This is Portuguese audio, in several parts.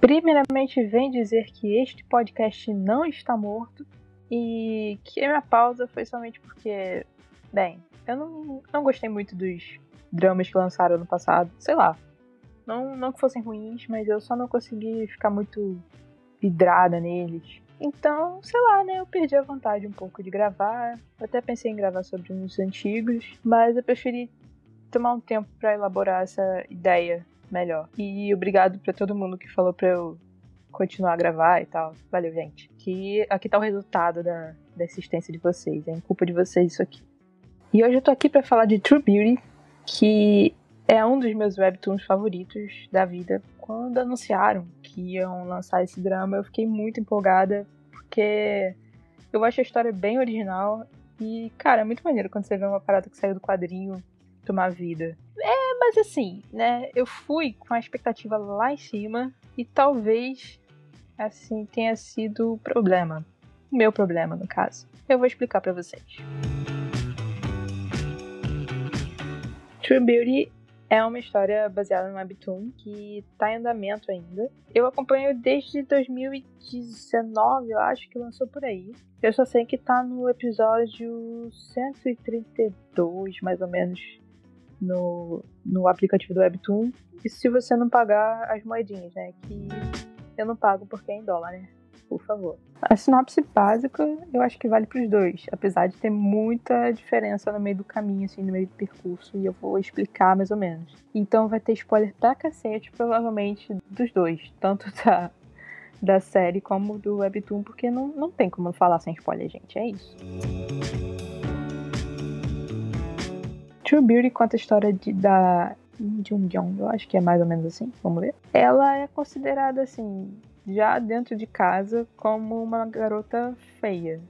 Primeiramente, vem dizer que este podcast não está morto e que a minha pausa foi somente porque, bem, eu não, não gostei muito dos dramas que lançaram no passado. Sei lá. Não, não que fossem ruins, mas eu só não consegui ficar muito vidrada neles. Então, sei lá, né? Eu perdi a vontade um pouco de gravar. Eu até pensei em gravar sobre uns antigos, mas eu preferi tomar um tempo para elaborar essa ideia melhor. E obrigado para todo mundo que falou para eu continuar a gravar e tal. Valeu, gente. Que aqui tá o resultado da, da existência de vocês. É culpa de vocês isso aqui. E hoje eu tô aqui para falar de True Beauty, que é um dos meus webtoons favoritos da vida. Quando anunciaram que iam lançar esse drama, eu fiquei muito empolgada, porque eu acho a história bem original e, cara, é muito maneiro quando você vê uma parada que saiu do quadrinho tomar vida. É, mas assim, né? Eu fui com a expectativa lá em cima e talvez assim tenha sido o problema. Meu problema, no caso. Eu vou explicar para vocês. True Beauty é uma história baseada no webtoon que tá em andamento ainda. Eu acompanho desde 2019, eu acho que lançou por aí. Eu só sei que tá no episódio 132, mais ou menos, no, no aplicativo do Webtoon. E se você não pagar as moedinhas, né? Que eu não pago porque é em dólar, né? Por favor. A sinopse básica eu acho que vale para os dois, apesar de ter muita diferença no meio do caminho, assim, no meio do percurso, e eu vou explicar mais ou menos. Então vai ter spoiler pra cacete, provavelmente, dos dois, tanto da, da série como do Webtoon, porque não, não tem como falar sem spoiler, gente, é isso. True Beauty conta a história de, da Jung Young, eu acho que é mais ou menos assim, vamos ver. Ela é considerada assim, já dentro de casa, como uma garota feia.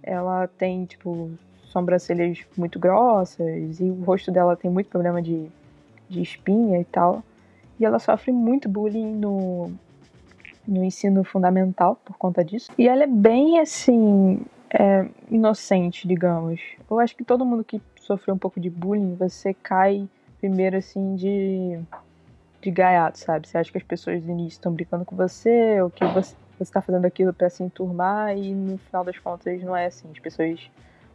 Ela tem, tipo, sobrancelhas muito grossas e o rosto dela tem muito problema de, de espinha e tal. E ela sofre muito bullying no, no ensino fundamental por conta disso. E ela é bem assim. É, inocente, digamos. Eu acho que todo mundo que sofrer um pouco de bullying, você cai primeiro assim de de gaiato, sabe? Você acha que as pessoas no início estão brincando com você, ou que você está fazendo aquilo para se enturmar, e no final das contas não é assim. As pessoas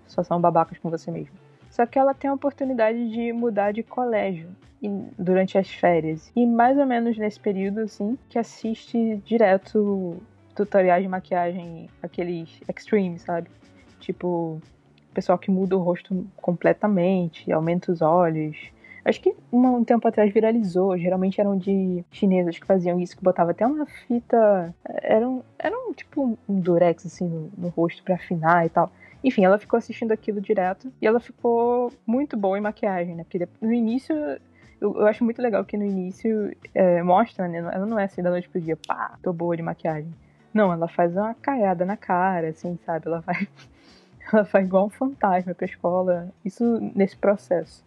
só são babacas com você mesmo. Só que ela tem a oportunidade de mudar de colégio durante as férias. E mais ou menos nesse período, assim, que assiste direto tutoriais de maquiagem, aqueles extreme, sabe? Tipo, pessoal que muda o rosto completamente, aumenta os olhos. Acho que um tempo atrás viralizou, geralmente eram de chinesas que faziam isso, que botava até uma fita. Era um, era um tipo um durex assim no, no rosto para afinar e tal. Enfim, ela ficou assistindo aquilo direto e ela ficou muito boa em maquiagem, né? Porque no início eu, eu, acho muito legal que no início é, mostra, né? Ela não é assim da noite pro dia, pá, tô boa de maquiagem. Não, ela faz uma caiada na cara, assim, sabe? Ela vai ela vai igual um fantasma pra escola, isso nesse processo.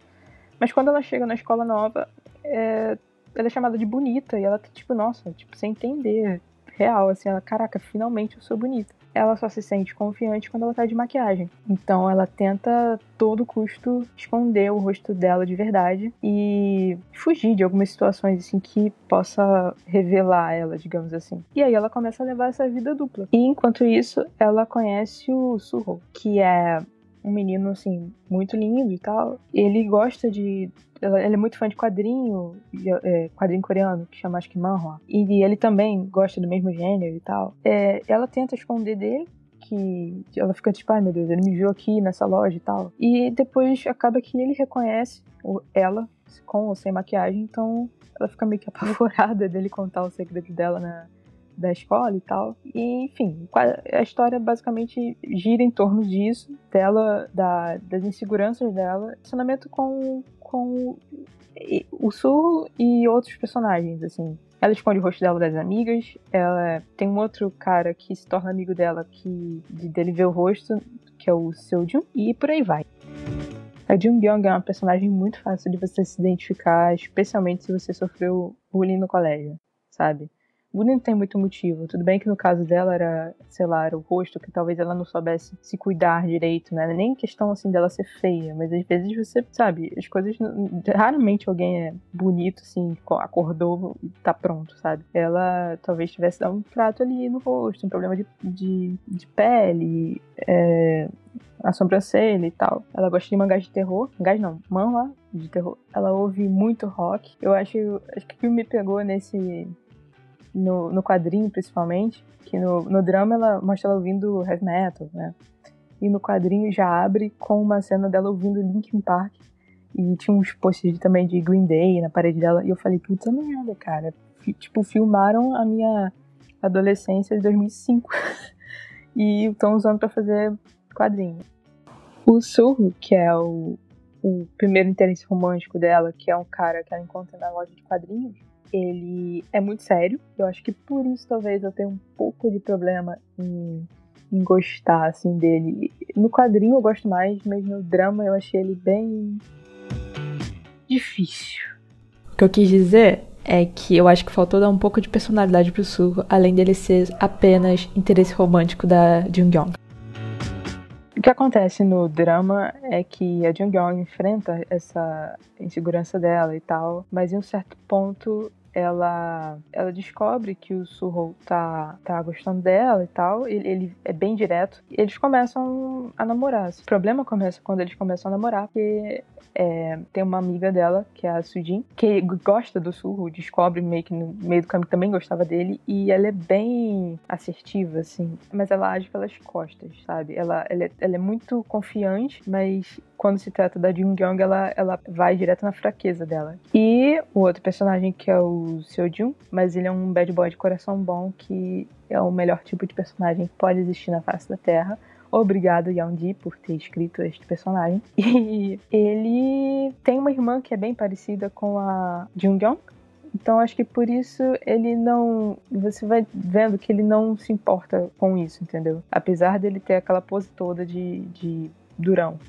Mas quando ela chega na escola nova, é, ela é chamada de bonita e ela tá tipo, nossa, tipo, sem entender. Real, assim, ela, caraca, finalmente eu sou bonita ela só se sente confiante quando ela tá de maquiagem. Então ela tenta todo custo esconder o rosto dela de verdade e fugir de algumas situações assim que possa revelar ela, digamos assim. E aí ela começa a levar essa vida dupla. E enquanto isso, ela conhece o Suho, que é um menino, assim, muito lindo e tal. Ele gosta de. Ele é muito fã de quadrinho, é, quadrinho coreano, que chama acho que manhwa. E ele também gosta do mesmo gênero e tal. É, ela tenta esconder dele, que ela fica tipo, ai meu Deus, ele me viu aqui nessa loja e tal. E depois acaba que ele reconhece ela, com ou sem maquiagem, então ela fica meio que apavorada dele contar o segredo dela na, da escola e tal. E, enfim, a história basicamente gira em torno disso, dela, da, das inseguranças dela, relacionamento com, com o Sul e outros personagens, assim. Ela esconde o rosto dela das amigas, ela tem um outro cara que se torna amigo dela, que dele vê o rosto, que é o Seo Jun, e por aí vai. A Jung Young é uma personagem muito fácil de você se identificar, especialmente se você sofreu bullying no colégio, sabe? Não tem muito motivo. Tudo bem que no caso dela era, sei lá, era o rosto, que talvez ela não soubesse se cuidar direito, né? Nem questão assim dela ser feia, mas às vezes você, sabe, as coisas. Raramente alguém é bonito, assim, acordou e tá pronto, sabe? Ela talvez tivesse dado um prato ali no rosto, um problema de, de, de pele, é, a sobrancelha e tal. Ela gosta de mangás de terror. Mangás não, manhwa de terror. Ela ouve muito rock. Eu acho, acho que o que me pegou nesse no, no quadrinho principalmente, que no, no drama ela mostra ela ouvindo heavy metal, né? E no quadrinho já abre com uma cena dela ouvindo Linkin Park. E tinha uns posters também de Green Day na parede dela. E eu falei, puta merda, cara. Tipo, filmaram a minha adolescência de 2005. e estão usando para fazer quadrinho. O Surro, que é o, o primeiro interesse romântico dela, que é um cara que ela encontra na loja de quadrinhos, ele é muito sério. Eu acho que por isso talvez eu tenha um pouco de problema em, em gostar assim dele. No quadrinho eu gosto mais, mas no drama eu achei ele bem difícil. O que eu quis dizer é que eu acho que faltou dar um pouco de personalidade pro Suho, além dele ser apenas interesse romântico da Jung-Yong. O que acontece no drama é que a Jung-Yong enfrenta essa insegurança dela e tal, mas em um certo ponto ela ela descobre que o Suho tá, tá gostando dela e tal. Ele, ele é bem direto. Eles começam a namorar. O problema começa quando eles começam a namorar, porque é, tem uma amiga dela, que é a Sujin, que gosta do Suho, descobre meio que no meio do caminho que também gostava dele, e ela é bem assertiva, assim, mas ela age pelas costas, sabe? Ela, ela, é, ela é muito confiante, mas quando se trata da Jung Young, ela, ela vai direto na fraqueza dela. E o outro personagem que é o Seo Jun, mas ele é um bad boy de coração bom que é o melhor tipo de personagem que pode existir na face da Terra. Obrigado, Yeonji, por ter escrito este personagem. E ele tem uma irmã que é bem parecida com a Jung-young. Então acho que por isso ele não. Você vai vendo que ele não se importa com isso, entendeu? Apesar dele ter aquela pose toda de, de durão.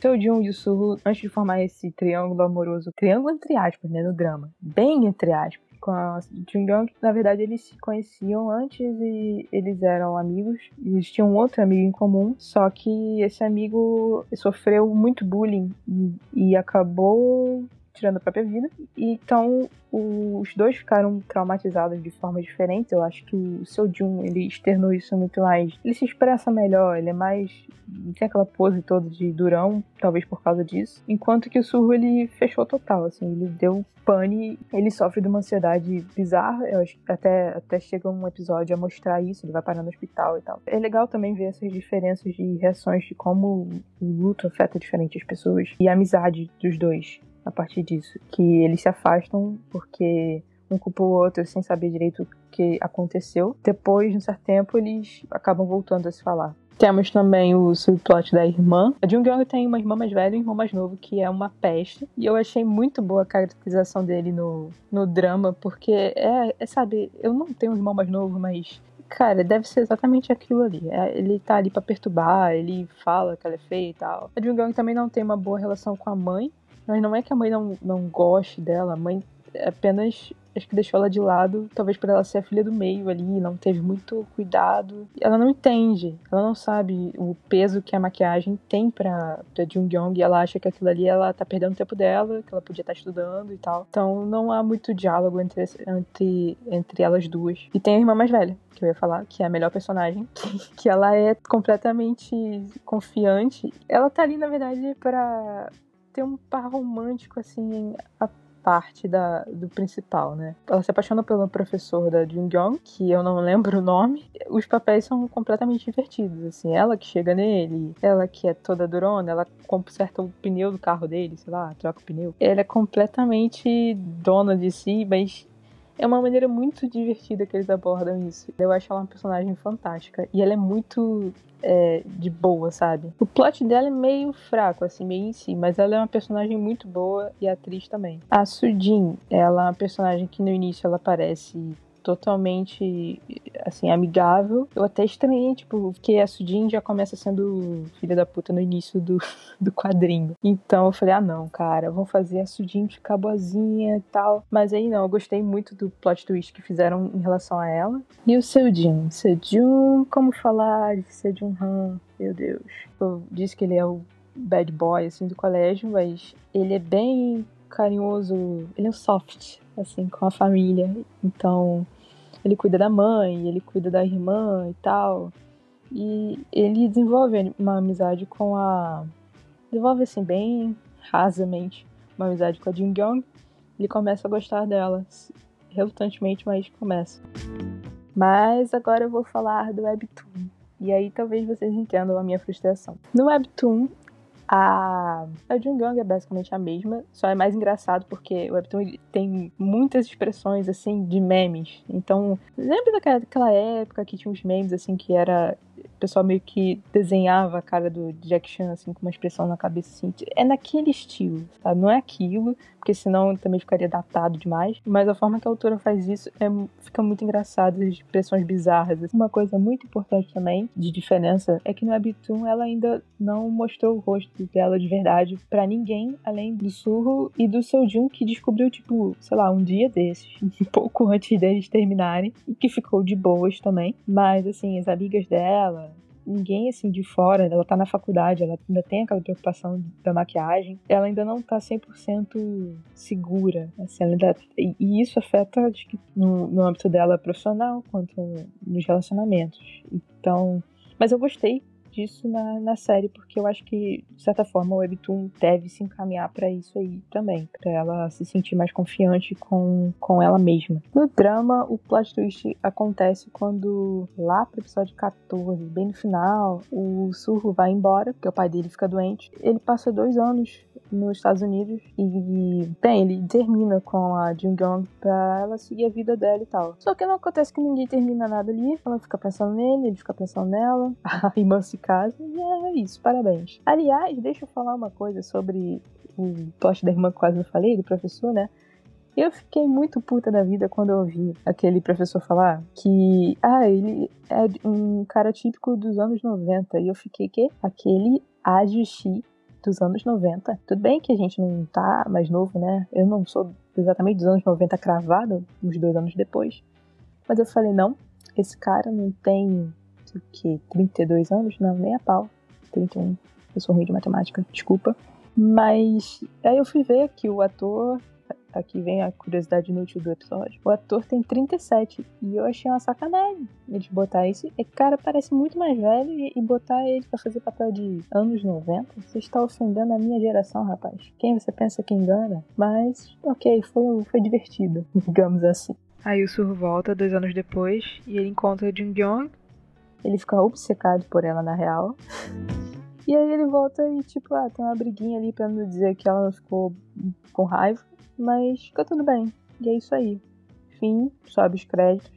Seu Jung e o Suho, antes de formar esse triângulo amoroso, triângulo entre aspas, né, no drama, bem entre aspas, com a Jung na verdade eles se conheciam antes e eles eram amigos. Eles tinham outro amigo em comum, só que esse amigo sofreu muito bullying e, e acabou tirando a própria vida. Então, os dois ficaram traumatizados de formas diferentes. Eu acho que o seu Jun, ele externou isso muito mais. Ele se expressa melhor, ele é mais. tem aquela pose toda de durão, talvez por causa disso. Enquanto que o Surro, ele fechou total, assim, ele deu pane, ele sofre de uma ansiedade bizarra. Eu acho que até, até chega um episódio a mostrar isso, ele vai parar no hospital e tal. É legal também ver essas diferenças de reações de como o luto afeta diferente as pessoas e a amizade dos dois a partir disso. Que eles se afastam porque um culpa o outro sem saber direito o que aconteceu. Depois, de um certo tempo, eles acabam voltando a se falar. Temos também o subplot da irmã. A Jung tem uma irmã mais velha e um irmão mais novo, que é uma peste. E eu achei muito boa a caracterização dele no, no drama, porque é, é, sabe, eu não tenho um irmão mais novo, mas cara, deve ser exatamente aquilo ali. É, ele tá ali para perturbar, ele fala que ela é feia e tal. A Jung também não tem uma boa relação com a mãe, mas não é que a mãe não, não goste dela, a mãe apenas acho que deixou ela de lado, talvez por ela ser a filha do meio ali, não teve muito cuidado. Ela não entende, ela não sabe o peso que a maquiagem tem pra, pra Jung Yong e ela acha que aquilo ali ela tá perdendo o tempo dela, que ela podia estar tá estudando e tal. Então não há muito diálogo entre, entre, entre elas duas. E tem a irmã mais velha, que eu ia falar, que é a melhor personagem, que, que ela é completamente confiante. Ela tá ali, na verdade, para ter um par romântico, assim, a parte da, do principal, né? Ela se apaixona pelo professor da Jung-Yong, que eu não lembro o nome. Os papéis são completamente invertidos, assim. Ela que chega nele, ela que é toda durona, ela conserta o pneu do carro dele, sei lá, troca o pneu. Ela é completamente dona de si, mas é uma maneira muito divertida que eles abordam isso. Eu acho ela uma personagem fantástica. E ela é muito é, de boa, sabe? O plot dela é meio fraco, assim, meio em si, mas ela é uma personagem muito boa e atriz também. A Sujin, ela é uma personagem que no início ela parece totalmente, assim, amigável. Eu até estranhei, tipo, porque a Sujin já começa sendo filha da puta no início do, do quadrinho. Então eu falei, ah não, cara, vão fazer a Sujin ficar boazinha e tal. Mas aí não, eu gostei muito do plot twist que fizeram em relação a ela. E o Seujin? Seujin, como falar de Seujin Han? Meu Deus. Eu disse que ele é o bad boy, assim, do colégio, mas ele é bem carinhoso, ele é um soft, assim, com a família. Então, ele cuida da mãe, ele cuida da irmã e tal. E ele desenvolve uma amizade com a. Desenvolve, assim, bem rasamente uma amizade com a Jin Gyong. Ele começa a gostar dela, relutantemente, mas começa. Mas agora eu vou falar do Webtoon. E aí talvez vocês entendam a minha frustração. No Webtoon, a, a Jungang é basicamente a mesma, só é mais engraçado porque o Webtoon tem muitas expressões assim de memes. Então, lembra daquela época que tinha uns memes assim que era o pessoal meio que desenhava a cara do Jack Chan, assim, com uma expressão na cabeça, assim. É naquele estilo, sabe? Não é aquilo, porque senão também ficaria datado demais. Mas a forma que a autora faz isso é, fica muito engraçado, as expressões bizarras. Uma coisa muito importante também, de diferença, é que no Webtoon ela ainda não mostrou o rosto dela de verdade para ninguém, além do Surro e do Jun que descobriu, tipo, sei lá, um dia desses, um pouco antes deles terminarem, e que ficou de boas também. Mas, assim, as amigas dela, ninguém assim de fora, ela tá na faculdade, ela ainda tem aquela preocupação da maquiagem, ela ainda não tá 100% segura, assim, ainda, e isso afeta acho que no, no âmbito dela profissional quanto nos relacionamentos. Então, mas eu gostei disso na, na série, porque eu acho que, de certa forma, o Webtoon deve se encaminhar para isso aí também, para ela se sentir mais confiante com, com ela mesma. No drama, o plot twist acontece quando, lá pro episódio 14, bem no final, o Surro vai embora, porque o pai dele fica doente. Ele passa dois anos nos Estados Unidos e, bem, ele termina com a Jung pra ela seguir a vida dela e tal. Só que não acontece que ninguém termina nada ali, ela fica pensando nele, ele fica pensando nela, a irmã se casa e é isso, parabéns. Aliás, deixa eu falar uma coisa sobre o plot da irmã que quase não falei, do professor, né? Eu fiquei muito puta da vida quando eu ouvi aquele professor falar que, ah, ele é um cara típico dos anos 90. E eu fiquei, que? Aquele Ajushi dos anos 90. Tudo bem que a gente não tá mais novo, né? Eu não sou exatamente dos anos 90 cravado, uns dois anos depois. Mas eu falei, não, esse cara não tem, o que, 32 anos? Não, nem a pau. 31. Eu sou ruim de matemática, desculpa. Mas aí eu fui ver que o ator aqui vem a curiosidade inútil do episódio. O ator tem 37 e eu achei uma sacanagem eles botar isso. E cara parece muito mais velho e, e botar ele para fazer papel de anos 90. Você está ofendendo a minha geração, rapaz. Quem você pensa que engana? Mas, ok, foi, foi divertido, digamos assim. Aí o Sur volta dois anos depois e ele encontra Jung Byung. Ele fica obcecado por ela na real. E aí ele volta e, tipo, ah, tem uma briguinha ali pra não dizer que ela não ficou com raiva. Mas fica tudo bem. E é isso aí. Fim, sobe os créditos.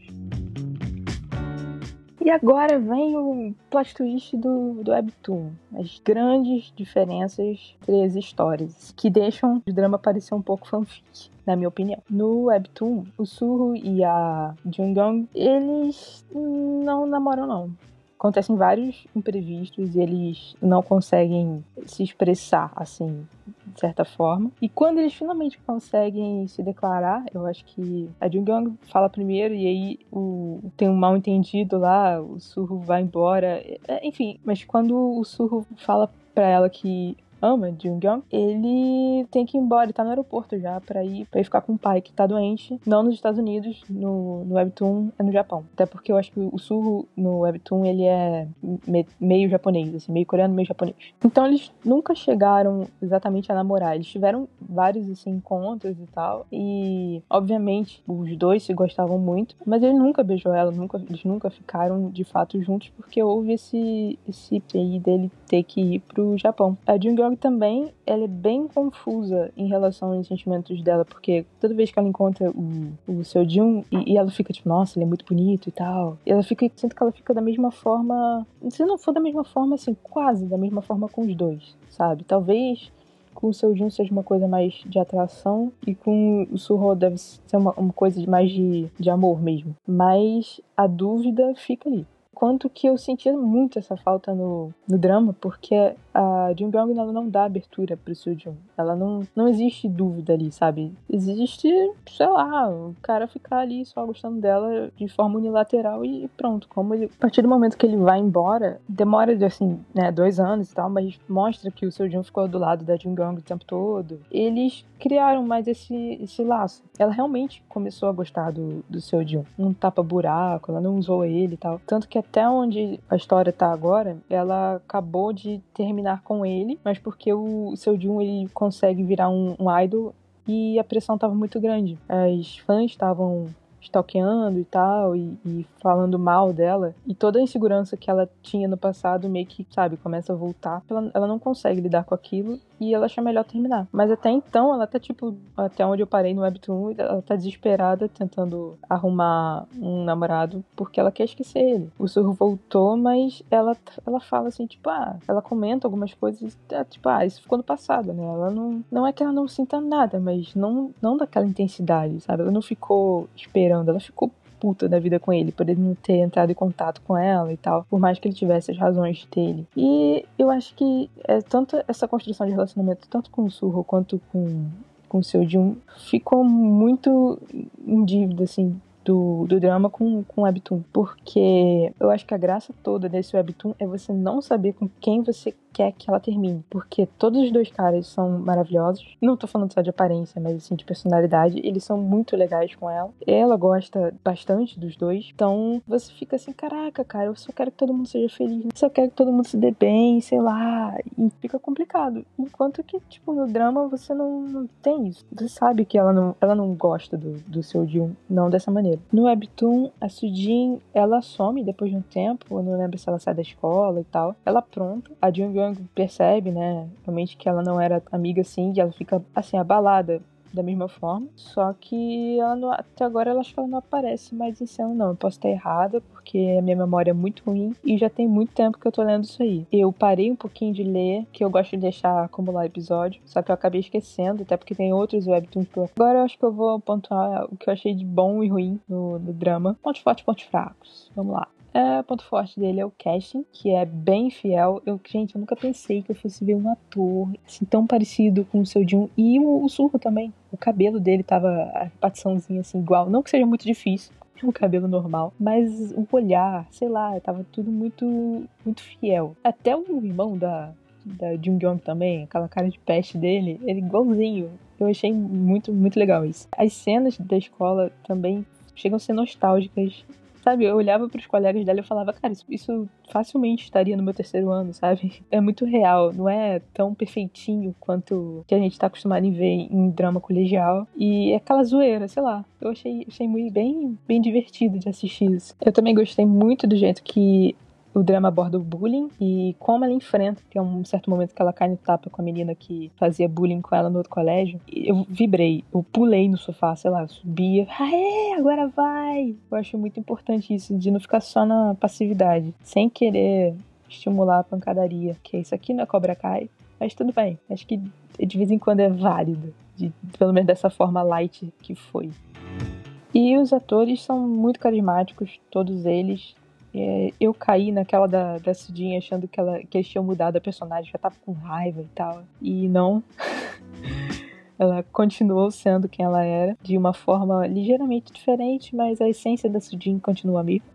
E agora vem o plot twist do, do Webtoon. As grandes diferenças entre as histórias, que deixam o drama parecer um pouco fanfic, na minha opinião. No Webtoon, o Suru e a Jungyeong, eles não namoram não acontecem vários imprevistos e eles não conseguem se expressar assim de certa forma. E quando eles finalmente conseguem se declarar, eu acho que a Jung fala primeiro e aí o, tem um mal entendido lá, o Surro vai embora. É, enfim, mas quando o Surro fala para ela que ama Jung-young, ele tem que ir embora, ele tá no aeroporto já pra ir, pra ir ficar com o pai que tá doente, não nos Estados Unidos, no, no Webtoon é no Japão. Até porque eu acho que o Surro no Webtoon ele é me, meio japonês, assim, meio coreano, meio japonês. Então eles nunca chegaram exatamente a namorar, eles tiveram vários assim, encontros e tal, e obviamente os dois se gostavam muito, mas ele nunca beijou ela, nunca, eles nunca ficaram de fato juntos porque houve esse, esse aí dele ter que ir pro Japão. A Jung também, ela é bem confusa em relação aos sentimentos dela, porque toda vez que ela encontra o, o seu Jun e, e, ela fica tipo, nossa, ele é muito bonito e tal. E ela fica, sinto que ela fica da mesma forma, se não for da mesma forma, assim, quase da mesma forma com os dois, sabe? Talvez com o seu Jun seja uma coisa mais de atração e com o Surro deve ser uma, uma coisa mais de, de amor mesmo. Mas a dúvida fica ali quanto que eu sentia muito essa falta no, no drama, porque a Jung Byung ela não dá abertura pro Seo Jung. Ela não, não existe dúvida ali, sabe? Existe, sei lá, o cara ficar ali só gostando dela de forma unilateral e pronto. Como ele, a partir do momento que ele vai embora, demora assim, né, dois anos e tal, mas mostra que o Seo Jung ficou do lado da Jung Byung o tempo todo. Eles criaram mais esse, esse laço. Ela realmente começou a gostar do, do Seo Jung. Não tapa buraco, ela não usou ele e tal. Tanto que até onde a história tá agora, ela acabou de terminar com ele, mas porque o seu Jun ele consegue virar um, um idol e a pressão tava muito grande. As fãs estavam stalkeando e tal, e, e, falando mal dela. E toda a insegurança que ela tinha no passado meio que, sabe, começa a voltar. Ela, ela não consegue lidar com aquilo e ela acha melhor terminar. Mas até então, ela tá tipo, até onde eu parei no Webtoon, ela tá desesperada tentando arrumar um namorado porque ela quer esquecer ele. O Surro voltou, mas ela, ela fala assim, tipo, ah, ela comenta algumas coisas, é, tipo, ah, isso ficou no passado, né? Ela não, não é que ela não sinta nada, mas não, não daquela intensidade, sabe? Ela não ficou esperando, ela ficou puta da vida com ele, por ele não ter entrado em contato com ela e tal, por mais que ele tivesse as razões dele. E eu acho que é tanto essa construção de relacionamento, tanto com o Surro quanto com com o seu Jun, ficou muito em dívida, assim, do, do drama com, com o Webtoon. Porque eu acho que a graça toda desse Webtoon é você não saber com quem você quer que ela termine. Porque todos os dois caras são maravilhosos. Não tô falando só de aparência, mas assim, de personalidade. Eles são muito legais com ela. Ela gosta bastante dos dois. Então você fica assim: caraca, cara, eu só quero que todo mundo seja feliz. Eu só quero que todo mundo se dê bem, sei lá. E fica complicado. Enquanto que, tipo, no drama você não, não tem isso. Você sabe que ela não, ela não gosta do, do seu Jun, não dessa maneira. No Webtoon, a Sujin, ela some depois de um tempo. Eu não lembro se ela sai da escola e tal. Ela pronta. A Jung Young percebe, né, realmente que ela não era amiga assim, e ela fica assim abalada da mesma forma. Só que ela não, até agora eu acho que ela não aparece mais cena, não. Eu posso estar errada, porque a minha memória é muito ruim e já tem muito tempo que eu tô lendo isso aí. Eu parei um pouquinho de ler, que eu gosto de deixar acumular episódio, só que eu acabei esquecendo, até porque tem outros webtoons que eu... Agora eu acho que eu vou pontuar o que eu achei de bom e ruim no, no drama. Pontos fortes, pontos fracos. Vamos lá. É, o ponto forte dele é o casting, que é bem fiel. Eu, gente, eu nunca pensei que eu fosse ver um ator assim, tão parecido com o seu Jun. E o, o Surro também. O cabelo dele tava a repartiçãozinha assim, igual. Não que seja muito difícil, um cabelo normal, mas o olhar, sei lá, tava tudo muito muito fiel. Até o irmão da da Jung também, aquela cara de peste dele, ele igualzinho. Eu achei muito muito legal isso. As cenas da escola também chegam a ser nostálgicas sabe? Eu olhava para os colegas dela e falava, cara, isso, isso, facilmente estaria no meu terceiro ano, sabe? É muito real, não é tão perfeitinho quanto que a gente tá acostumado em ver em drama colegial. E é aquela zoeira, sei lá. Eu achei, achei muito bem, bem divertido de assistir isso. Eu também gostei muito do jeito que o drama aborda o bullying e como ela enfrenta, é um certo momento que ela cai no tapa com a menina que fazia bullying com ela no outro colégio. Eu vibrei, eu pulei no sofá, sei lá, subia, aê, agora vai! Eu acho muito importante isso, de não ficar só na passividade, sem querer estimular a pancadaria, que isso aqui não é Cobra Kai, mas tudo bem, acho que de vez em quando é válido, de, pelo menos dessa forma light que foi. E os atores são muito carismáticos, todos eles. É, eu caí naquela da, da Cidinha achando que, ela, que eles tinham mudado a personagem, já tava com raiva e tal. E não. ela continuou sendo quem ela era, de uma forma ligeiramente diferente, mas a essência da Sudin continua a mesma.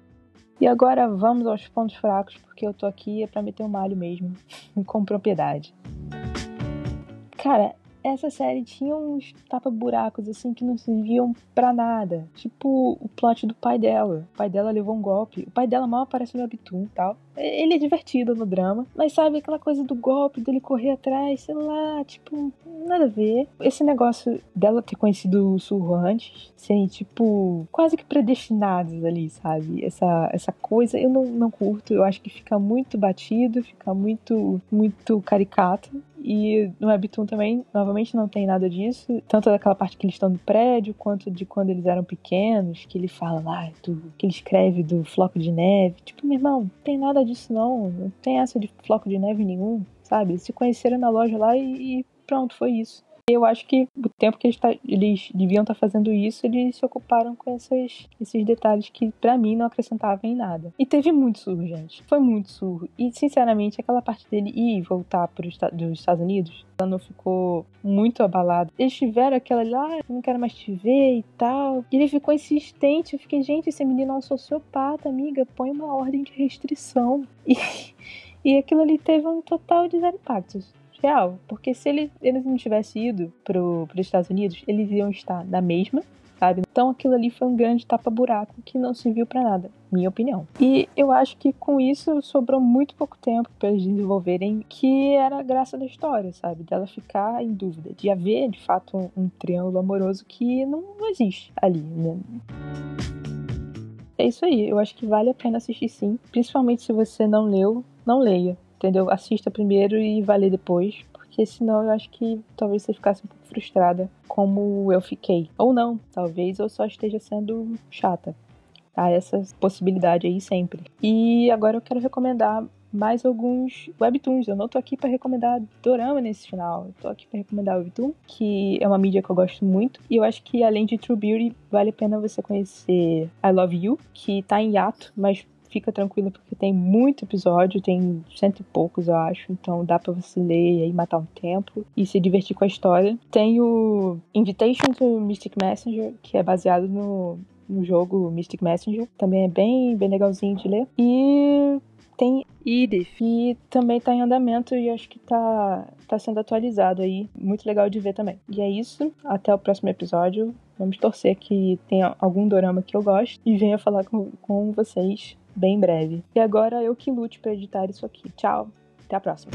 E agora vamos aos pontos fracos, porque eu tô aqui é pra meter o um malho mesmo, com propriedade. Cara, essa série tinha uns tapa-buracos, assim, que não serviam para nada. Tipo o plot do pai dela. O pai dela levou um golpe. O pai dela mal aparece no Webtoon e tal. Ele é divertido no drama, mas sabe aquela coisa do golpe, dele correr atrás, sei lá, tipo, nada a ver. Esse negócio dela ter conhecido o Surro antes, sem, tipo, quase que predestinados ali, sabe? Essa, essa coisa eu não, não curto, eu acho que fica muito batido, fica muito, muito caricato. E no Webtoon também, novamente, não tem nada disso. Tanto daquela parte que eles estão no prédio, quanto de quando eles eram pequenos, que ele fala lá, do, que ele escreve do floco de neve. Tipo, meu irmão, tem nada disso não. Não tem essa de floco de neve nenhum, sabe? Se conheceram na loja lá e, pronto, foi isso. Eu acho que o tempo que eles, tá, eles deviam estar tá fazendo isso, eles se ocuparam com esses, detalhes que para mim não acrescentavam em nada. E teve muito surro, gente. Foi muito surro. E sinceramente, aquela parte dele ir e voltar para os Estados Unidos, ela não ficou muito abalada. Eles tiveram aquela lá, ah, não quero mais te ver e tal. E ele ficou insistente. Eu fiquei, gente, esse menino é um sociopata, amiga. Põe uma ordem de restrição. E, e aquilo ali teve um total de zero impactos real. Porque se ele, eles não tivessem ido para os Estados Unidos, eles iam estar na mesma, sabe? Então aquilo ali foi um grande tapa-buraco que não serviu para nada, minha opinião. E eu acho que com isso sobrou muito pouco tempo para eles desenvolverem que era a graça da história, sabe? Dela ficar em dúvida, de haver de fato um, um triângulo amoroso que não, não existe ali, né? É isso aí, eu acho que vale a pena assistir sim, principalmente se você não leu, não leia entendeu? Assista primeiro e vai ler depois, porque senão eu acho que talvez você ficasse um pouco frustrada, como eu fiquei. Ou não, talvez eu só esteja sendo chata. Há essa possibilidade aí sempre. E agora eu quero recomendar mais alguns webtoons. Eu não tô aqui para recomendar dorama nesse final. Eu tô aqui para recomendar webtoon, que é uma mídia que eu gosto muito. E eu acho que além de True Beauty, vale a pena você conhecer I Love You, que tá em hiato, mas fica tranquilo porque tem muito episódio, tem cento e poucos, eu acho. Então dá para você ler e aí matar um tempo e se divertir com a história. Tem o Invitation to Mystic Messenger, que é baseado no, no jogo Mystic Messenger. Também é bem, bem legalzinho de ler. E tem Edith, que também tá em andamento e acho que tá, tá sendo atualizado aí. Muito legal de ver também. E é isso. Até o próximo episódio. Vamos torcer que tenha algum dorama que eu goste e venha falar com, com vocês bem breve. E agora eu que lute para editar isso aqui. Tchau, até a próxima.